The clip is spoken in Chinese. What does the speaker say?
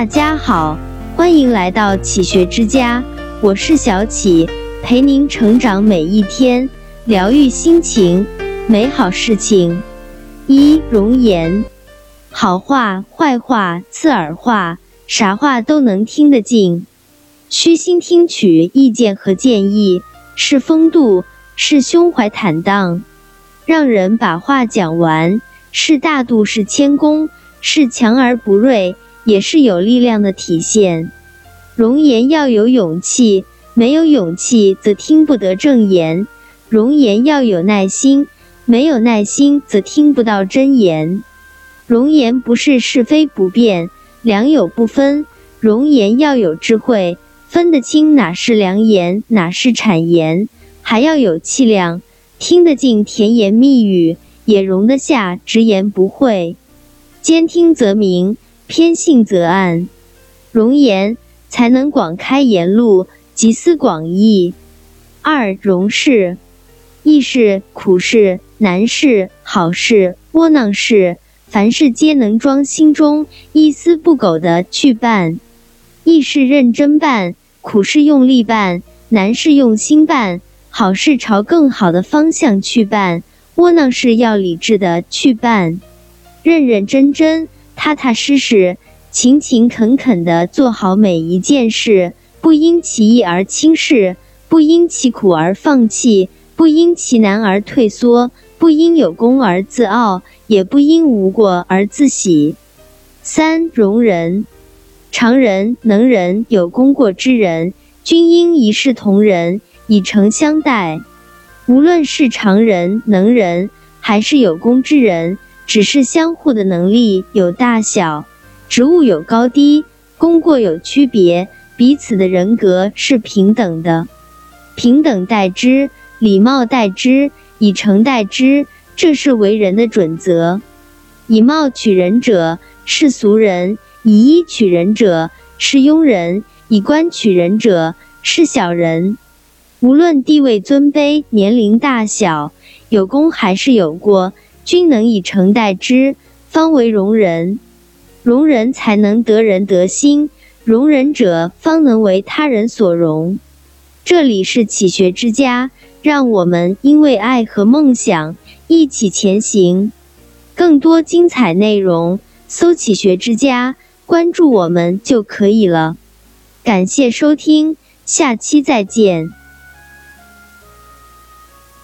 大家好，欢迎来到启学之家，我是小启，陪您成长每一天，疗愈心情，美好事情。一容颜，好话坏话刺耳话，啥话都能听得进，虚心听取意见和建议，是风度，是胸怀坦荡，让人把话讲完，是大度，是谦恭，是强而不锐。也是有力量的体现。容颜要有勇气，没有勇气则听不得正言；容颜要有耐心，没有耐心则听不到真言。容颜不是是非不变，良莠不分。容颜要有智慧，分得清哪是良言，哪是谄言，还要有气量，听得进甜言蜜语，也容得下直言不讳。兼听则明。偏信则暗，容颜才能广开言路，集思广益。二容事，易事、苦事、难事、好事、窝囊事，凡事皆能装心中，一丝不苟的去办。易事认真办，苦事用力办，难事用心办，好事朝更好的方向去办，窝囊事要理智的去办，认认真真。踏踏实实、勤勤恳恳地做好每一件事，不因其易而轻视，不因其苦而放弃，不因其难而退缩，不因有功而自傲，也不因无过而自喜。三容人，常人、能人、有功过之人，均应一视同仁，以诚相待。无论是常人、能人，还是有功之人。只是相互的能力有大小，职务有高低，功过有区别，彼此的人格是平等的，平等待之，礼貌待之，以诚待之，这是为人的准则。以貌取人者是俗人，以衣取人者是庸人，以官取人者是小人。无论地位尊卑、年龄大小，有功还是有过。均能以诚待之，方为容人。容人才能得人得心，容人者方能为他人所容。这里是启学之家，让我们因为爱和梦想一起前行。更多精彩内容，搜“启学之家”，关注我们就可以了。感谢收听，下期再见。